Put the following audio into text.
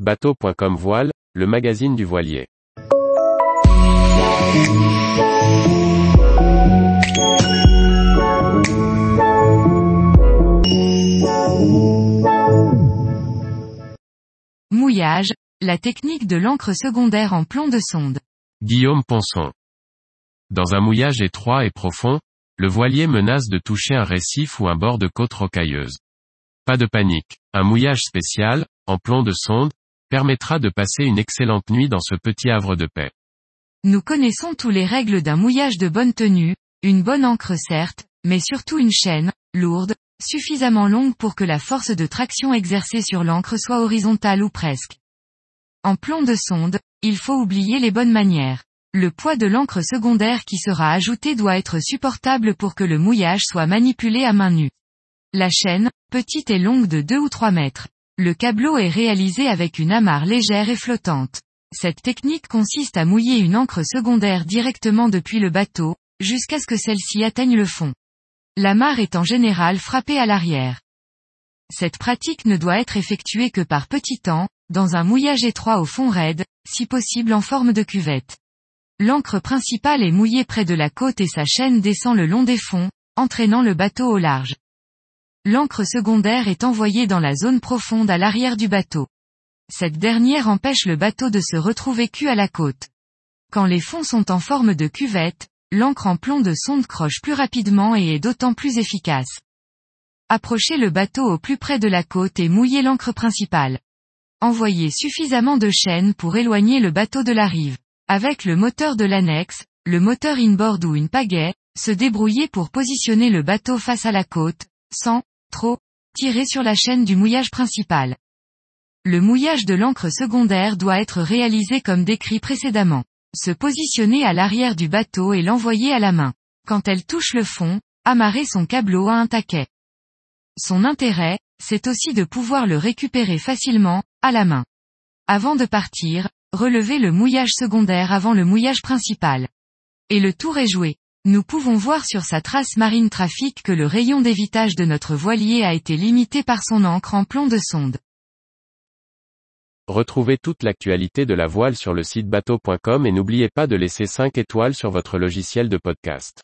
Bateau.com Voile, le magazine du voilier. Mouillage, la technique de l'encre secondaire en plomb de sonde. Guillaume Ponson. Dans un mouillage étroit et profond, le voilier menace de toucher un récif ou un bord de côte rocailleuse. Pas de panique, un mouillage spécial, en plomb de sonde, permettra de passer une excellente nuit dans ce petit havre de paix. Nous connaissons tous les règles d'un mouillage de bonne tenue, une bonne encre certes, mais surtout une chaîne, lourde, suffisamment longue pour que la force de traction exercée sur l'encre soit horizontale ou presque. En plomb de sonde, il faut oublier les bonnes manières. Le poids de l'encre secondaire qui sera ajouté doit être supportable pour que le mouillage soit manipulé à main nue. La chaîne, petite et longue de 2 ou 3 mètres. Le câbleau est réalisé avec une amarre légère et flottante. Cette technique consiste à mouiller une encre secondaire directement depuis le bateau, jusqu'à ce que celle-ci atteigne le fond. L'amarre est en général frappée à l'arrière. Cette pratique ne doit être effectuée que par petits temps, dans un mouillage étroit au fond raide, si possible en forme de cuvette. L'encre principale est mouillée près de la côte et sa chaîne descend le long des fonds, entraînant le bateau au large. L'encre secondaire est envoyée dans la zone profonde à l'arrière du bateau. Cette dernière empêche le bateau de se retrouver cul à la côte. Quand les fonds sont en forme de cuvette, l'encre en plomb de sonde croche plus rapidement et est d'autant plus efficace. Approchez le bateau au plus près de la côte et mouillez l'encre principale. Envoyez suffisamment de chaîne pour éloigner le bateau de la rive. Avec le moteur de l'annexe, le moteur inboard ou une pagaie, se débrouiller pour positionner le bateau face à la côte, sans, trop, sur la chaîne du mouillage principal. Le mouillage de l'encre secondaire doit être réalisé comme décrit précédemment. Se positionner à l'arrière du bateau et l'envoyer à la main. Quand elle touche le fond, amarrer son câbleau à un taquet. Son intérêt, c'est aussi de pouvoir le récupérer facilement, à la main. Avant de partir, relevez le mouillage secondaire avant le mouillage principal. Et le tour est joué. Nous pouvons voir sur sa trace marine trafic que le rayon d'évitage de notre voilier a été limité par son encre en plomb de sonde. Retrouvez toute l'actualité de la voile sur le site bateau.com et n'oubliez pas de laisser 5 étoiles sur votre logiciel de podcast.